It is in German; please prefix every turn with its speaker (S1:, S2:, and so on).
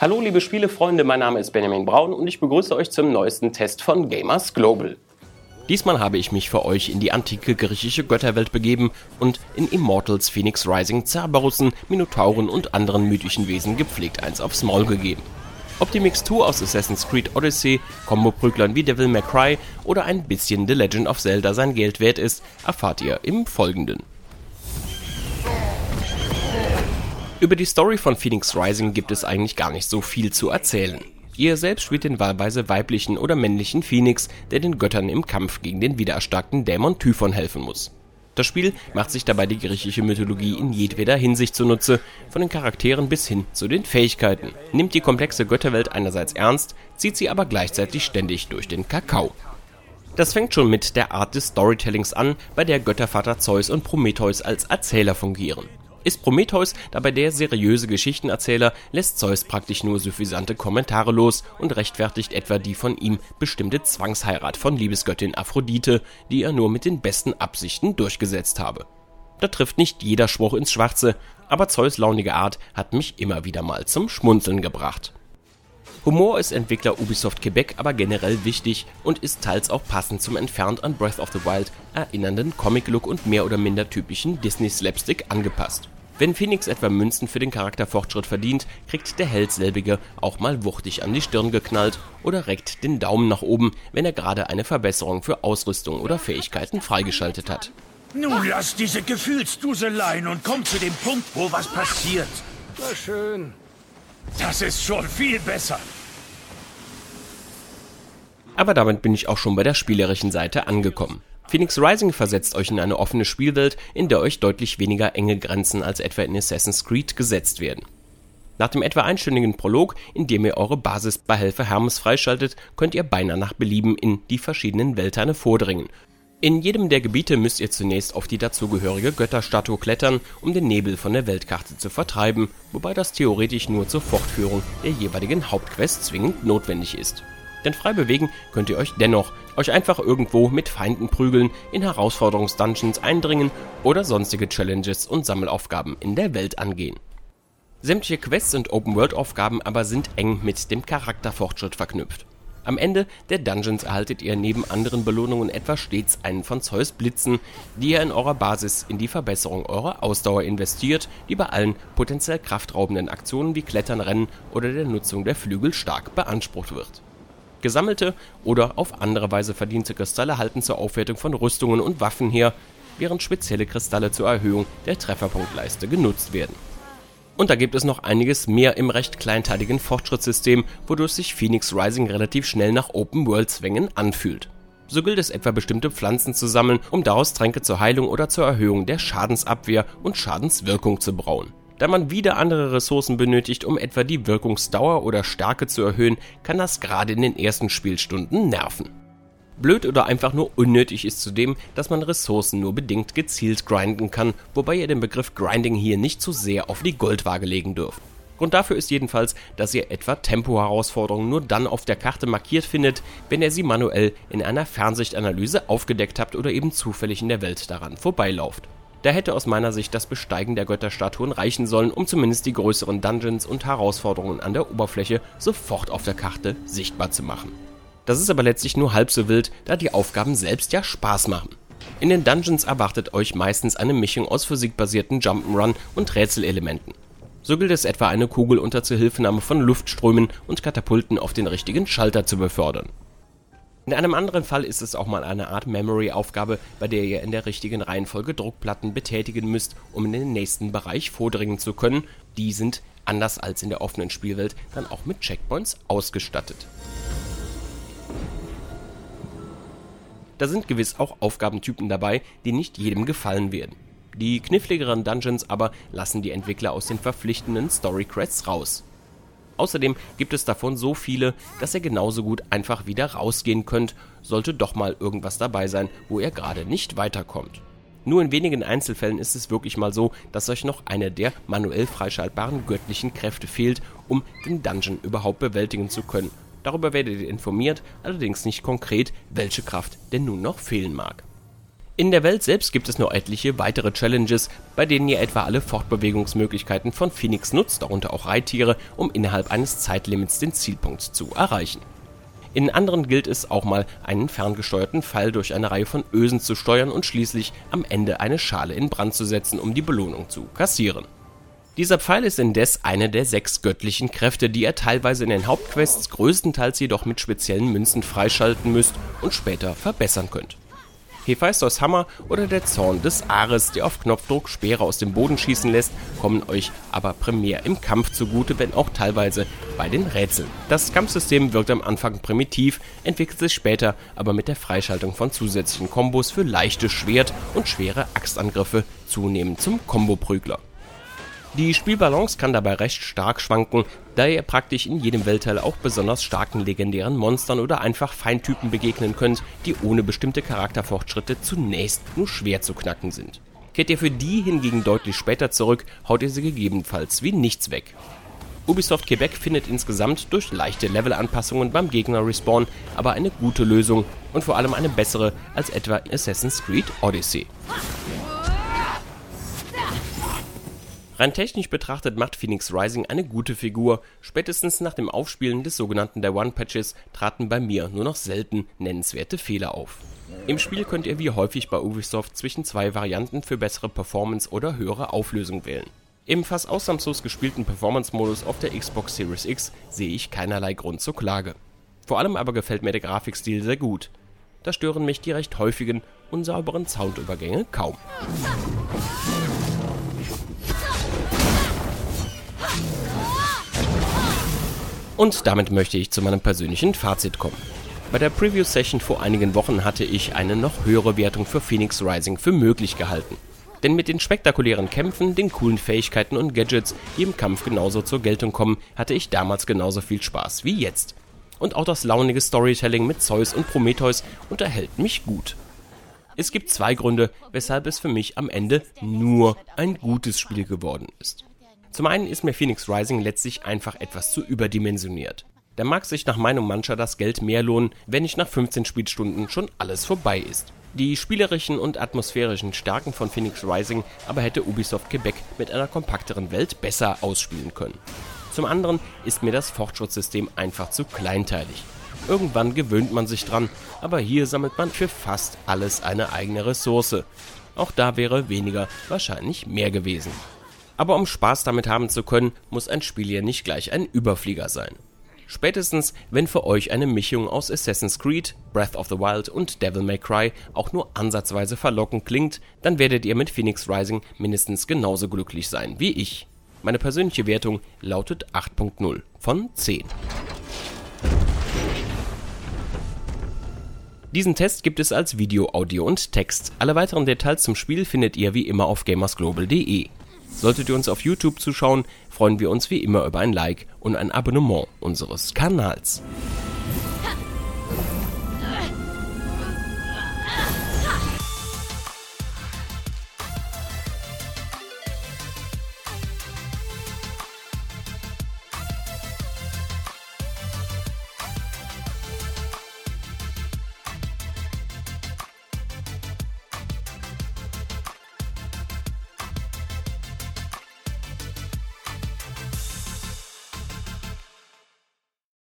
S1: Hallo liebe Spielefreunde, mein Name ist Benjamin Braun und ich begrüße euch zum neuesten Test von Gamers Global. Diesmal habe ich mich für euch in die antike griechische Götterwelt begeben und in Immortals Phoenix Rising Cerberussen, Minotauren und anderen mythischen Wesen gepflegt eins aufs Maul gegeben. Ob die Mixtur aus Assassin's Creed Odyssey, Combo-Prüglern wie Devil May Cry oder ein bisschen The Legend of Zelda sein Geld wert ist, erfahrt ihr im Folgenden. Über die Story von Phoenix Rising gibt es eigentlich gar nicht so viel zu erzählen. Ihr selbst spielt den wahlweise weiblichen oder männlichen Phoenix, der den Göttern im Kampf gegen den wiedererstarkten Dämon Typhon helfen muss. Das Spiel macht sich dabei die griechische Mythologie in jedweder Hinsicht zunutze, von den Charakteren bis hin zu den Fähigkeiten, nimmt die komplexe Götterwelt einerseits ernst, zieht sie aber gleichzeitig ständig durch den Kakao. Das fängt schon mit der Art des Storytellings an, bei der Göttervater Zeus und Prometheus als Erzähler fungieren. Ist Prometheus dabei der seriöse Geschichtenerzähler, lässt Zeus praktisch nur suffisante Kommentare los und rechtfertigt etwa die von ihm bestimmte Zwangsheirat von Liebesgöttin Aphrodite, die er nur mit den besten Absichten durchgesetzt habe. Da trifft nicht jeder Spruch ins Schwarze, aber Zeus launige Art hat mich immer wieder mal zum Schmunzeln gebracht. Humor ist Entwickler Ubisoft Quebec aber generell wichtig und ist teils auch passend zum entfernt an Breath of the Wild erinnernden Comic-Look und mehr oder minder typischen Disney-Slapstick angepasst. Wenn Phoenix etwa Münzen für den Charakterfortschritt verdient, kriegt der Held selbige auch mal wuchtig an die Stirn geknallt oder reckt den Daumen nach oben, wenn er gerade eine Verbesserung für Ausrüstung oder Fähigkeiten freigeschaltet hat.
S2: Nun lass diese Gefühlsduseleien und komm zu dem Punkt, wo was passiert.
S3: Na schön.
S2: Das ist schon viel besser.
S1: Aber damit bin ich auch schon bei der spielerischen Seite angekommen. Phoenix Rising versetzt euch in eine offene Spielwelt, in der euch deutlich weniger enge Grenzen als etwa in Assassin's Creed gesetzt werden. Nach dem etwa einstündigen Prolog, in dem ihr eure Basis bei Helfer Hermes freischaltet, könnt ihr beinahe nach Belieben in die verschiedenen Weltteile vordringen. In jedem der Gebiete müsst ihr zunächst auf die dazugehörige Götterstatue klettern, um den Nebel von der Weltkarte zu vertreiben, wobei das theoretisch nur zur Fortführung der jeweiligen Hauptquest zwingend notwendig ist. Denn frei bewegen könnt ihr euch dennoch, euch einfach irgendwo mit Feinden prügeln, in Herausforderungsdungeons eindringen oder sonstige Challenges und Sammelaufgaben in der Welt angehen. Sämtliche Quests und Open-World-Aufgaben aber sind eng mit dem Charakterfortschritt verknüpft. Am Ende der Dungeons erhaltet ihr neben anderen Belohnungen etwa stets einen von Zeus Blitzen, die ihr in eurer Basis in die Verbesserung eurer Ausdauer investiert, die bei allen potenziell kraftraubenden Aktionen wie Klettern, Rennen oder der Nutzung der Flügel stark beansprucht wird. Gesammelte oder auf andere Weise verdiente Kristalle halten zur Aufwertung von Rüstungen und Waffen her, während spezielle Kristalle zur Erhöhung der Trefferpunktleiste genutzt werden und da gibt es noch einiges mehr im recht kleinteiligen Fortschrittssystem, wodurch sich Phoenix Rising relativ schnell nach Open-World-Zwängen anfühlt. So gilt es etwa bestimmte Pflanzen zu sammeln, um daraus Tränke zur Heilung oder zur Erhöhung der Schadensabwehr und Schadenswirkung zu brauen. Da man wieder andere Ressourcen benötigt, um etwa die Wirkungsdauer oder Stärke zu erhöhen, kann das gerade in den ersten Spielstunden nerven. Blöd oder einfach nur unnötig ist zudem, dass man Ressourcen nur bedingt gezielt grinden kann, wobei ihr den Begriff Grinding hier nicht zu sehr auf die Goldwaage legen dürft. Grund dafür ist jedenfalls, dass ihr etwa Tempo-Herausforderungen nur dann auf der Karte markiert findet, wenn ihr sie manuell in einer Fernsichtanalyse aufgedeckt habt oder eben zufällig in der Welt daran vorbeilauft. Da hätte aus meiner Sicht das Besteigen der Götterstatuen reichen sollen, um zumindest die größeren Dungeons und Herausforderungen an der Oberfläche sofort auf der Karte sichtbar zu machen. Das ist aber letztlich nur halb so wild, da die Aufgaben selbst ja Spaß machen. In den Dungeons erwartet euch meistens eine Mischung aus physikbasierten Jump'n'Run und Rätselelementen. So gilt es etwa eine Kugel unter Zuhilfenahme von Luftströmen und Katapulten auf den richtigen Schalter zu befördern. In einem anderen Fall ist es auch mal eine Art Memory-Aufgabe, bei der ihr in der richtigen Reihenfolge Druckplatten betätigen müsst, um in den nächsten Bereich vordringen zu können. Die sind, anders als in der offenen Spielwelt, dann auch mit Checkpoints ausgestattet. Da sind gewiss auch Aufgabentypen dabei, die nicht jedem gefallen werden. Die kniffligeren Dungeons aber lassen die Entwickler aus den verpflichtenden Storycrests raus. Außerdem gibt es davon so viele, dass ihr genauso gut einfach wieder rausgehen könnt, sollte doch mal irgendwas dabei sein, wo ihr gerade nicht weiterkommt. Nur in wenigen Einzelfällen ist es wirklich mal so, dass euch noch eine der manuell freischaltbaren göttlichen Kräfte fehlt, um den Dungeon überhaupt bewältigen zu können Darüber werdet ihr informiert, allerdings nicht konkret, welche Kraft denn nun noch fehlen mag. In der Welt selbst gibt es noch etliche weitere Challenges, bei denen ihr etwa alle Fortbewegungsmöglichkeiten von Phoenix nutzt, darunter auch Reittiere, um innerhalb eines Zeitlimits den Zielpunkt zu erreichen. In anderen gilt es auch mal, einen ferngesteuerten Pfeil durch eine Reihe von Ösen zu steuern und schließlich am Ende eine Schale in Brand zu setzen, um die Belohnung zu kassieren. Dieser Pfeil ist indes eine der sechs göttlichen Kräfte, die ihr teilweise in den Hauptquests, größtenteils jedoch mit speziellen Münzen freischalten müsst und später verbessern könnt. Hephaistos Hammer oder der Zorn des Ares, der auf Knopfdruck Speere aus dem Boden schießen lässt, kommen euch aber primär im Kampf zugute, wenn auch teilweise bei den Rätseln. Das Kampfsystem wirkt am Anfang primitiv, entwickelt sich später aber mit der Freischaltung von zusätzlichen Kombos für leichte Schwert- und schwere Axtangriffe zunehmend zum Komboprügler. Die Spielbalance kann dabei recht stark schwanken, da ihr praktisch in jedem Weltteil auch besonders starken legendären Monstern oder einfach Feindtypen begegnen könnt, die ohne bestimmte Charakterfortschritte zunächst nur schwer zu knacken sind. Kehrt ihr für die hingegen deutlich später zurück, haut ihr sie gegebenenfalls wie nichts weg. Ubisoft Quebec findet insgesamt durch leichte Levelanpassungen beim Gegner-Respawn aber eine gute Lösung und vor allem eine bessere als etwa Assassin's Creed Odyssey. Rein technisch betrachtet macht Phoenix Rising eine gute Figur, spätestens nach dem Aufspielen des sogenannten Day One Patches traten bei mir nur noch selten nennenswerte Fehler auf. Im Spiel könnt ihr wie häufig bei Ubisoft zwischen zwei Varianten für bessere Performance oder höhere Auflösung wählen. Im fast ausnahmslos gespielten Performance-Modus auf der Xbox Series X sehe ich keinerlei Grund zur Klage. Vor allem aber gefällt mir der Grafikstil sehr gut. Da stören mich die recht häufigen, unsauberen Soundübergänge kaum. Und damit möchte ich zu meinem persönlichen Fazit kommen. Bei der Preview-Session vor einigen Wochen hatte ich eine noch höhere Wertung für Phoenix Rising für möglich gehalten. Denn mit den spektakulären Kämpfen, den coolen Fähigkeiten und Gadgets, die im Kampf genauso zur Geltung kommen, hatte ich damals genauso viel Spaß wie jetzt. Und auch das launige Storytelling mit Zeus und Prometheus unterhält mich gut. Es gibt zwei Gründe, weshalb es für mich am Ende nur ein gutes Spiel geworden ist. Zum einen ist mir Phoenix Rising letztlich einfach etwas zu überdimensioniert. Da mag sich nach Meinung mancher das Geld mehr lohnen, wenn nicht nach 15 Spielstunden schon alles vorbei ist. Die spielerischen und atmosphärischen Stärken von Phoenix Rising aber hätte Ubisoft Quebec mit einer kompakteren Welt besser ausspielen können. Zum anderen ist mir das Fortschrittssystem einfach zu kleinteilig. Irgendwann gewöhnt man sich dran, aber hier sammelt man für fast alles eine eigene Ressource. Auch da wäre weniger wahrscheinlich mehr gewesen. Aber um Spaß damit haben zu können, muss ein Spiel ja nicht gleich ein Überflieger sein. Spätestens, wenn für euch eine Mischung aus Assassin's Creed, Breath of the Wild und Devil May Cry auch nur ansatzweise verlockend klingt, dann werdet ihr mit Phoenix Rising mindestens genauso glücklich sein wie ich. Meine persönliche Wertung lautet 8.0 von 10. Diesen Test gibt es als Video, Audio und Text. Alle weiteren Details zum Spiel findet ihr wie immer auf gamersglobal.de. Solltet ihr uns auf YouTube zuschauen, freuen wir uns wie immer über ein Like und ein Abonnement unseres Kanals.